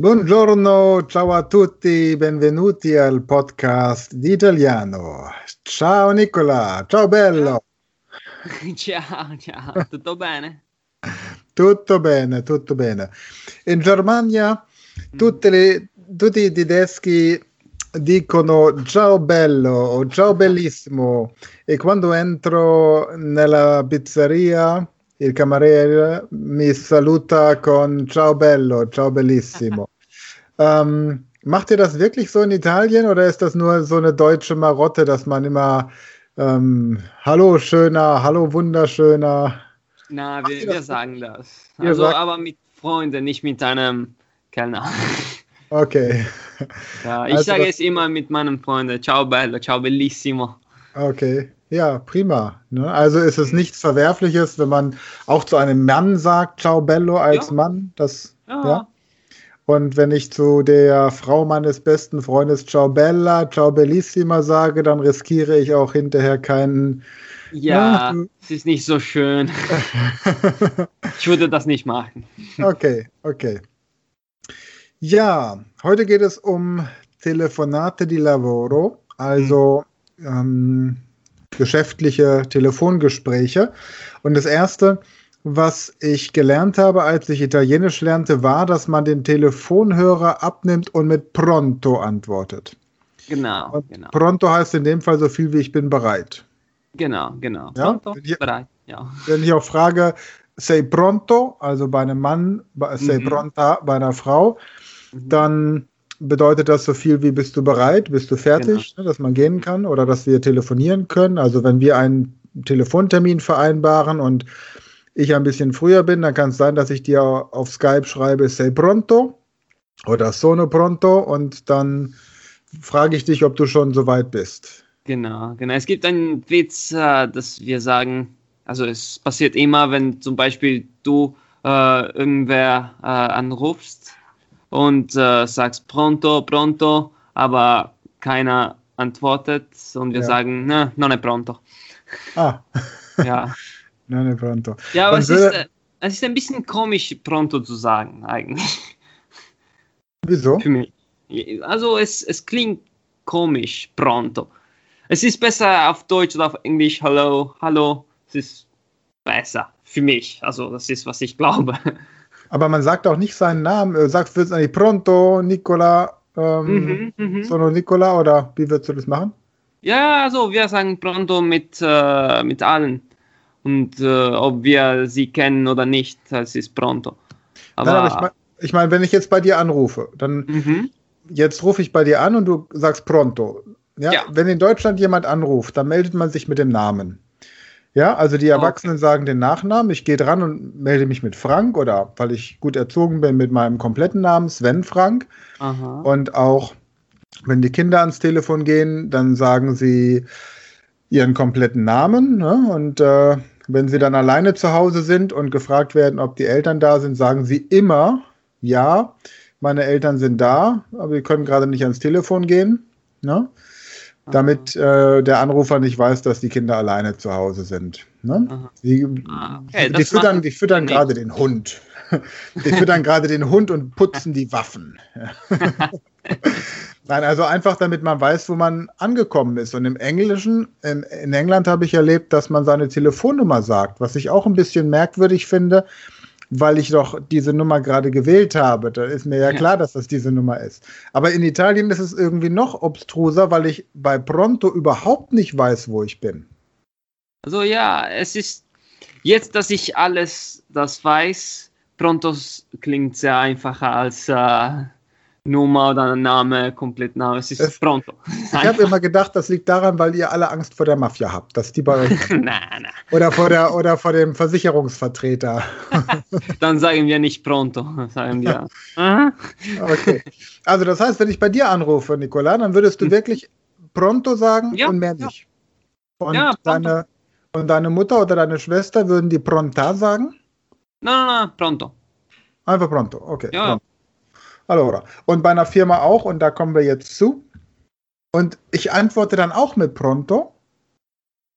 Buongiorno, ciao a tutti, benvenuti al podcast di italiano. Ciao Nicola, ciao bello. Ciao, ciao, tutto bene? Tutto bene, tutto bene. In Germania tutte le, tutti i tedeschi dicono ciao bello o ciao bellissimo e quando entro nella pizzeria il cameriere mi saluta con ciao bello, ciao bellissimo. ähm, macht ihr das wirklich so in Italien oder ist das nur so eine deutsche Marotte, dass man immer ähm, Hallo schöner, Hallo wunderschöner? Na, wir, wir sagen das. Also, sagt... aber mit Freunden, nicht mit einem Kellner. Okay. Ja, ich also, sage es immer mit meinen Freunden. Ciao bello, ciao bellissimo. Okay. Ja, prima. Ne? Also ist es nichts Verwerfliches, wenn man auch zu einem Mann sagt, ciao bello als ja. Mann. Das, ja. ja. Und wenn ich zu der Frau meines besten Freundes Ciao Bella, Ciao Bellissima sage, dann riskiere ich auch hinterher keinen. Ja, na, es ist nicht so schön. ich würde das nicht machen. Okay, okay. Ja, heute geht es um Telefonate di Lavoro, also mhm. ähm, geschäftliche Telefongespräche. Und das erste, was ich gelernt habe, als ich Italienisch lernte, war, dass man den Telefonhörer abnimmt und mit pronto antwortet. Genau, und genau. Pronto heißt in dem Fall so viel wie ich bin bereit. Genau, genau. Ja? Pronto, wenn ich, bereit, ja. Wenn ich auch frage, sei pronto, also bei einem Mann, sei mhm. pronta bei einer Frau, mhm. dann bedeutet das so viel wie bist du bereit, bist du fertig, genau. ne, dass man gehen kann oder dass wir telefonieren können. Also wenn wir einen Telefontermin vereinbaren und ich ein bisschen früher bin, dann kann es sein, dass ich dir auf Skype schreibe, sei pronto oder sono pronto und dann frage ich dich, ob du schon so weit bist. Genau, genau. Es gibt einen Witz, äh, dass wir sagen, also es passiert immer, wenn zum Beispiel du äh, irgendwer äh, anrufst und äh, sagst pronto, pronto, aber keiner antwortet und wir ja. sagen, ne, non è pronto. Ah. ja. Non è pronto. Ja, aber es ist, äh, es ist ein bisschen komisch, pronto zu sagen, eigentlich. Wieso? Für mich. Also, es, es klingt komisch, pronto. Es ist besser auf Deutsch oder auf Englisch, hallo, hallo. Es ist besser für mich. Also, das ist, was ich glaube. Aber man sagt auch nicht seinen Namen. Du sagst, du eigentlich pronto, Nicola, ähm, mhm, mhm, sono Nicola oder wie würdest du das machen? Ja, also wir sagen pronto mit, äh, mit allen und äh, ob wir sie kennen oder nicht, das ist pronto. Aber, Nein, aber ich meine, ich mein, wenn ich jetzt bei dir anrufe, dann mhm. jetzt rufe ich bei dir an und du sagst pronto. Ja? ja? Wenn in Deutschland jemand anruft, dann meldet man sich mit dem Namen. Ja, also die Erwachsenen okay. sagen den Nachnamen, ich gehe dran und melde mich mit Frank oder weil ich gut erzogen bin mit meinem kompletten Namen, Sven Frank. Aha. Und auch wenn die Kinder ans Telefon gehen, dann sagen sie ihren kompletten Namen. Ne? Und äh, wenn sie dann alleine zu Hause sind und gefragt werden, ob die Eltern da sind, sagen sie immer, ja, meine Eltern sind da, aber wir können gerade nicht ans Telefon gehen. Ne? Damit äh, der Anrufer nicht weiß, dass die Kinder alleine zu Hause sind. Ne? Die, ah, okay, die füttern, die füttern gerade den Hund. Die füttern gerade den Hund und putzen die Waffen. Nein, also einfach damit man weiß, wo man angekommen ist. Und im Englischen, in, in England habe ich erlebt, dass man seine Telefonnummer sagt, was ich auch ein bisschen merkwürdig finde, weil ich doch diese Nummer gerade gewählt habe. Da ist mir ja, ja, klar, dass das diese Nummer ist. Aber in Italien ist es irgendwie noch obstruser, weil ich bei Pronto überhaupt nicht weiß, wo ich bin. Also ja, es ist jetzt, dass ich alles das weiß, Pronto klingt sehr einfacher als äh, Nummer oder Name, komplett Name. Es ist es, pronto. Ich habe immer gedacht, das liegt daran, weil ihr alle Angst vor der Mafia habt, dass die bei euch. nein, nein. Oder vor der oder vor dem Versicherungsvertreter. Dann sagen wir nicht pronto, sagen wir. okay. Also das heißt, wenn ich bei dir anrufe, Nicola, dann würdest du hm. wirklich pronto sagen ja, und mehr nicht. Und ja, deine und deine Mutter oder deine Schwester würden die pronta sagen? Nein, nein, nein, pronto. Einfach pronto, okay. Ja. Pronto. Allora. Und bei einer Firma auch, und da kommen wir jetzt zu. Und ich antworte dann auch mit Pronto.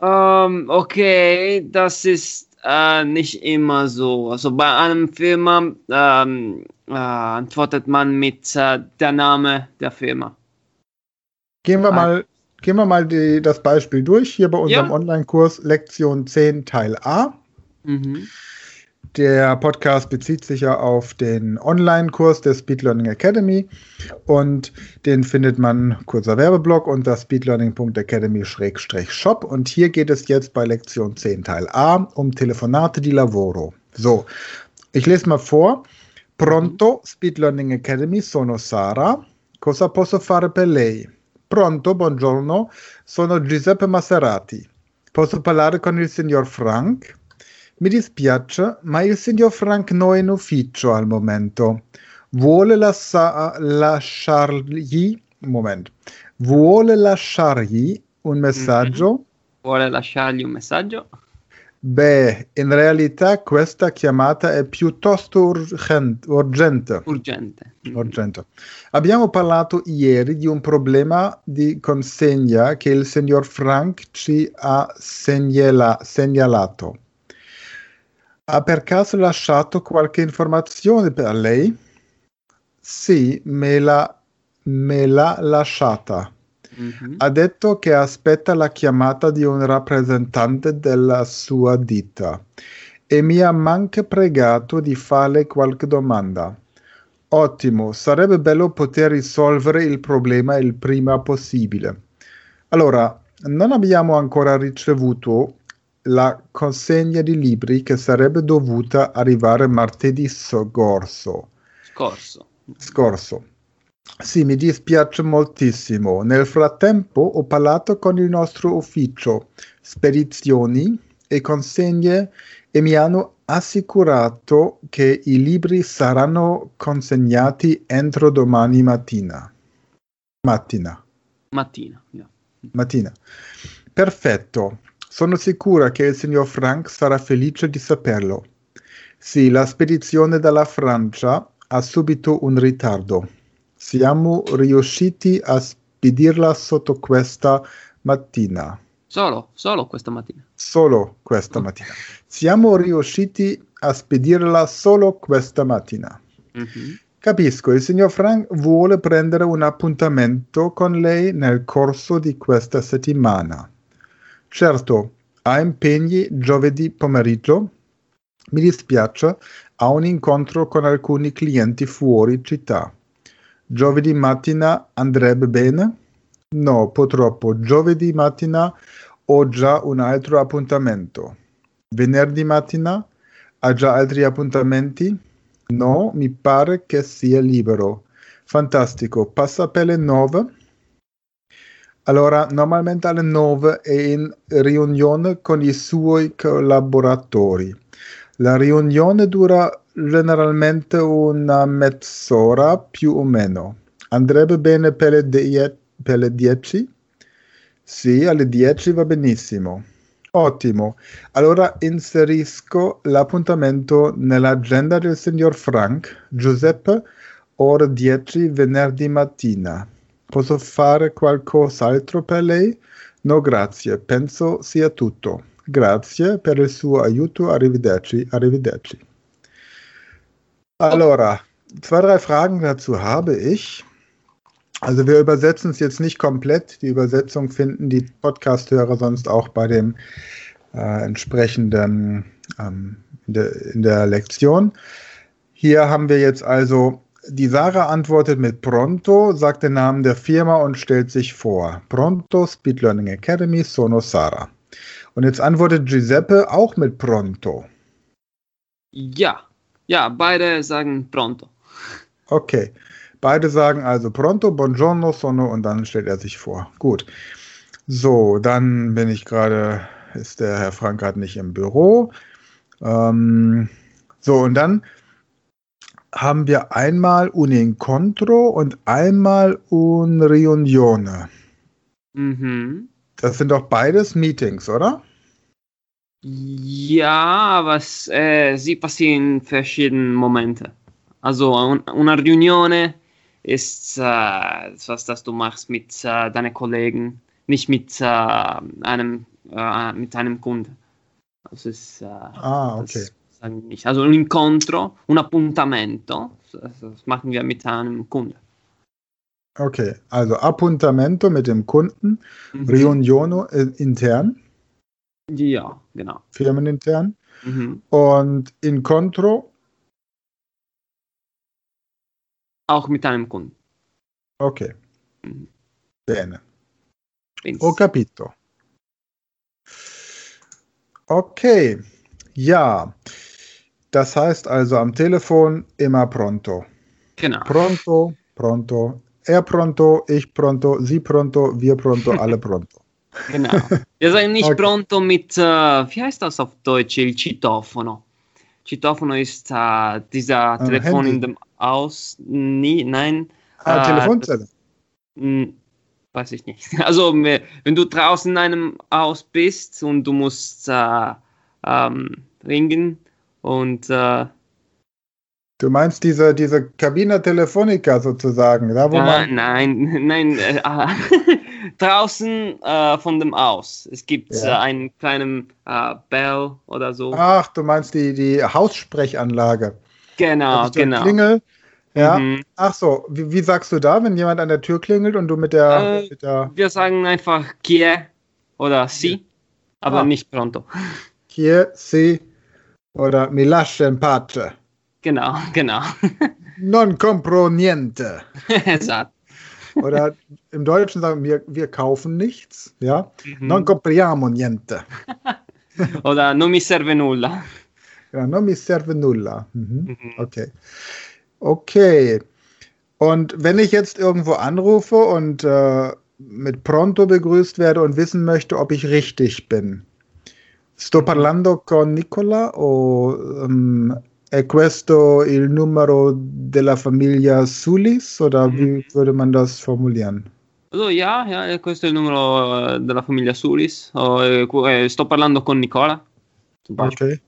Um, ähm, okay, das ist äh, nicht immer so. Also bei einem Firma, ähm, äh, antwortet man mit äh, der Name der Firma. Gehen wir mal, gehen wir mal die, das Beispiel durch hier bei unserem ja. Online-Kurs Lektion 10 Teil A. Mhm. Der Podcast bezieht sich ja auf den Online-Kurs der Speed Learning Academy und den findet man, kurzer Werbeblock, unter speedlearning.academy-shop und hier geht es jetzt bei Lektion 10 Teil A um Telefonate di lavoro. So, ich lese mal vor. Pronto, Speed Learning Academy, sono Sara. Cosa posso fare per lei? Pronto, buongiorno, sono Giuseppe Maserati. Posso parlare con il signor Frank? Mi dispiace, ma il signor Frank non è in ufficio al momento. Vuole lassa- lasciargli un momento. Vuole lasciargli un messaggio? Mm-hmm. Vuole lasciargli un messaggio? Beh, in realtà questa chiamata è piuttosto urgente. Urgente. urgente. urgente. Abbiamo parlato ieri di un problema di consegna che il signor Frank ci ha segnala- segnalato. Ha per caso lasciato qualche informazione per lei? Sì, me l'ha, me l'ha lasciata. Mm-hmm. Ha detto che aspetta la chiamata di un rappresentante della sua ditta e mi ha anche pregato di farle qualche domanda. Ottimo, sarebbe bello poter risolvere il problema il prima possibile. Allora, non abbiamo ancora ricevuto la consegna di libri che sarebbe dovuta arrivare martedì scorso. Scorso. Scorso. Sì, mi dispiace moltissimo. Nel frattempo ho parlato con il nostro ufficio spedizioni e consegne e mi hanno assicurato che i libri saranno consegnati entro domani mattina. Mattina. Mattina, yeah. Mattina. Perfetto. Sono sicura che il signor Frank sarà felice di saperlo. Sì, la spedizione dalla Francia ha subito un ritardo. Siamo riusciti a spedirla sotto questa mattina. Solo, solo questa mattina. Solo questa mattina. Siamo riusciti a spedirla solo questa mattina. Mm-hmm. Capisco, il signor Frank vuole prendere un appuntamento con lei nel corso di questa settimana. Certo, ha impegni giovedì pomeriggio. Mi dispiace, ha un incontro con alcuni clienti fuori città. Giovedì mattina andrebbe bene? No, purtroppo giovedì mattina ho già un altro appuntamento. Venerdì mattina ha già altri appuntamenti? No, mi pare che sia libero. Fantastico, passa per le 9? Allora, normalmente alle 9 è in riunione con i suoi collaboratori. La riunione dura generalmente una mezz'ora più o meno. Andrebbe bene per le, die- per le 10? Sì, alle 10 va benissimo. Ottimo. Allora inserisco l'appuntamento nell'agenda del signor Frank. Giuseppe, ore 10 venerdì mattina. Posso fare qualcos'altro per lei? No, grazie. Penso sia tutto. Grazie per il suo aiuto. Arrivederci. Arrivederci. Allora, zwei, drei Fragen dazu habe ich. Also wir übersetzen es jetzt nicht komplett. Die Übersetzung finden die Podcast-Hörer sonst auch bei dem äh, entsprechenden ähm, in, der, in der Lektion. Hier haben wir jetzt also, die Sarah antwortet mit Pronto, sagt den Namen der Firma und stellt sich vor. Pronto, Speed Learning Academy, Sono Sarah. Und jetzt antwortet Giuseppe auch mit Pronto. Ja, ja, beide sagen pronto. Okay. Beide sagen also pronto, buongiorno, sono und dann stellt er sich vor. Gut. So, dann bin ich gerade, ist der Herr Frank gerade nicht im Büro. Ähm, so, und dann haben wir einmal un incontro und einmal un riunione. Mhm. Das sind doch beides Meetings, oder? Ja, aber es, äh, sie passieren in verschiedenen Momenten. Also un, una Reunione ist äh, was, das du machst mit äh, deinen Kollegen, nicht mit äh, einem äh, mit einem Kunden. Das ist, äh, ah, okay. Das. Also ein incontro, un appuntamento, das machen wir mit einem Kunden. Okay, also appuntamento mit dem Kunden, mhm. riunione äh, intern. Ja, genau. Firmenintern. Mhm. Und incontro. Auch mit einem Kunden. Okay. Mhm. Bene. Ho capito. Okay, ja. Das heißt also am Telefon immer pronto. Genau. Pronto, pronto. Er pronto, ich pronto, sie pronto, wir pronto, alle pronto. Genau. Wir sagen nicht okay. pronto mit, uh, wie heißt das auf Deutsch, il Citofono. Citofono ist uh, dieser uh, Telefon Handy. in dem Aus, nie, nein. Ah, äh, Telefonzelle. weiß ich nicht. Also, wenn du draußen in einem Haus bist und du musst äh, ähm, ringen und. Äh, du meinst diese, diese Cabina Telefonica sozusagen? Da, wo äh, man nein, nein, äh, draußen äh, von dem Haus. Es gibt ja. Äh, einen kleinen Bell oder so. Ach, du meinst die, die Haussprechanlage. Genau, genau. Klingel ja. Mhm. Ach so, wie, wie, sagst du da, wenn jemand an der Tür klingelt und du mit der. Äh, mit der wir sagen einfach Kie oder Si, aber ah. nicht pronto. Kie, Si oder Mi lascia in pace. Genau, genau. non compro niente. Esatto. Oder im Deutschen sagen wir, wir kaufen nichts. Ja? Mhm. Non compriamo niente. oder non mi serve nulla. Ja, non mi serve nulla. Mhm. Mhm. Okay. Okay. Und wenn ich jetzt irgendwo anrufe und äh, mit Pronto begrüßt werde und wissen möchte, ob ich richtig bin. Sto parlando con Nicola o um, è questo il numero della famiglia Sulis oder wie mhm. würde man das formulieren? Also ja, ja, questo è il numero della famiglia Sulis. Oh, eh, sto parlando con Nicola. Ok.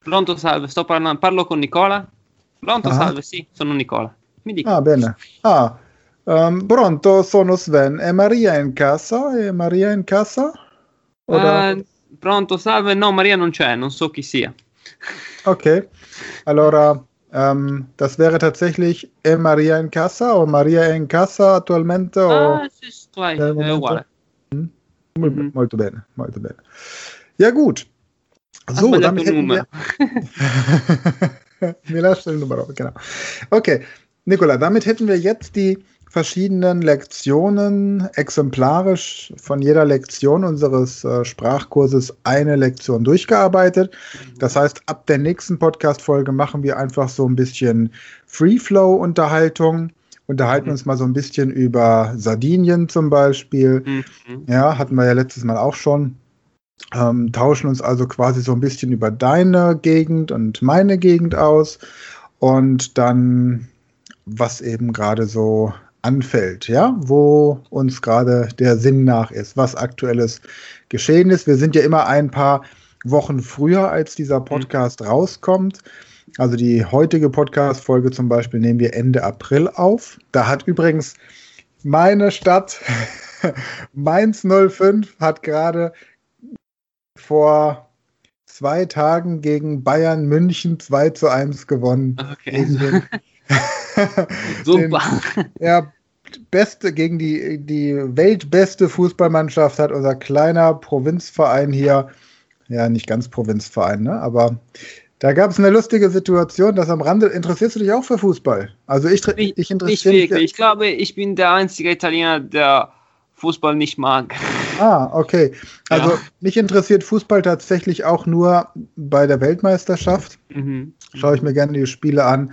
Pronto, salve, sto parlando, parlo con Nicola. Pronto, ah. salve, sì, sono Nicola. Mi dica. Ah, bene. Ah, um, pronto, sono Sven. È Maria in casa? È Maria in casa? Uh, pronto, salve. No, Maria non c'è, non so chi sia. Okay, allora um, das wäre tatsächlich è Maria in casa o Maria in casa attualmente? Ah, o... sì, gleich, è uguale. Mm? Mm-hmm. Molto bene, molto bene. Ja gut. So, damit hätten wir... Nummer, genau. Okay, Nikola, damit hätten wir jetzt die verschiedenen Lektionen exemplarisch von jeder Lektion unseres äh, Sprachkurses eine Lektion durchgearbeitet. Das heißt, ab der nächsten Podcast-Folge machen wir einfach so ein bisschen Free-Flow-Unterhaltung, unterhalten mhm. uns mal so ein bisschen über Sardinien zum Beispiel. Mhm. Ja, hatten wir ja letztes Mal auch schon ähm, tauschen uns also quasi so ein bisschen über deine Gegend und meine Gegend aus und dann, was eben gerade so anfällt, ja, wo uns gerade der Sinn nach ist, was aktuelles geschehen ist. Wir sind ja immer ein paar Wochen früher, als dieser Podcast mhm. rauskommt. Also die heutige Podcast-Folge zum Beispiel nehmen wir Ende April auf. Da hat übrigens meine Stadt Mainz 05 hat gerade vor zwei Tagen gegen Bayern München 2 zu 1 gewonnen. Okay. Super. Den, ja, beste, gegen die, die weltbeste Fußballmannschaft hat unser kleiner Provinzverein hier, ja, nicht ganz Provinzverein, ne, aber da gab es eine lustige Situation, das am Rande. Interessierst du dich auch für Fußball? Also ich, ich, ich interessiere mich. Ich glaube, ich bin der einzige Italiener, der Fußball nicht mag. Ah, okay. Also ja. mich interessiert Fußball tatsächlich auch nur bei der Weltmeisterschaft. Mhm. Schaue ich mir gerne die Spiele an.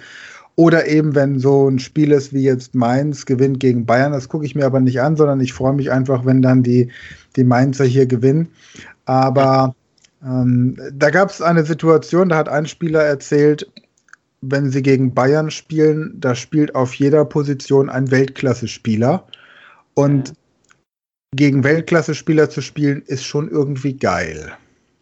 Oder eben, wenn so ein Spiel ist wie jetzt Mainz gewinnt gegen Bayern, das gucke ich mir aber nicht an, sondern ich freue mich einfach, wenn dann die, die Mainzer hier gewinnen. Aber ähm, da gab es eine Situation, da hat ein Spieler erzählt, wenn sie gegen Bayern spielen, da spielt auf jeder Position ein Weltklasse-Spieler. Und gegen Weltklasse-Spieler zu spielen, ist schon irgendwie geil.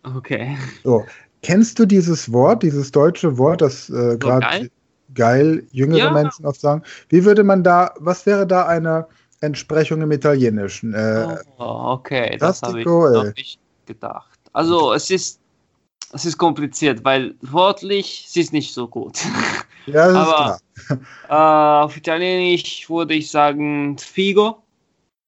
Okay. So. Kennst du dieses Wort, dieses deutsche Wort, das äh, gerade geil? jüngere ja. Menschen oft sagen? Wie würde man da, was wäre da eine Entsprechung im Italienischen? Äh, oh, okay, das habe ich noch nicht gedacht. Also es ist es ist kompliziert, weil wortlich sie ist nicht so gut. Ja, das Aber, ist klar. Äh, auf Italienisch würde ich sagen Figo.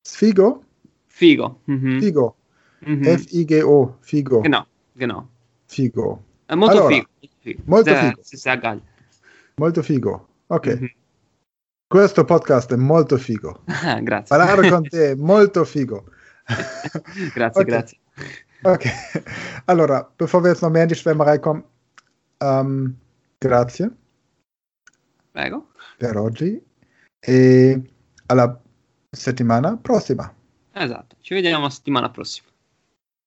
Figo? Figo. Mhm. Figo. Mhm. F-I-G-O. Figo. Genau, genau. Figo. Äh, molto allora, figo. Molto figo. Sehr geil. Molto figo. Ok. Mhm. Questo podcast è molto figo. grazie. Parlare con te è molto figo. grazie, okay. grazie. Okay. Allora, bevor wir jetzt noch mehr in die Schwärmerei kommen, ähm, grazie. Prego. Per oggi e alla settimana prossima. Esatto, ci vediamo settimana prossima.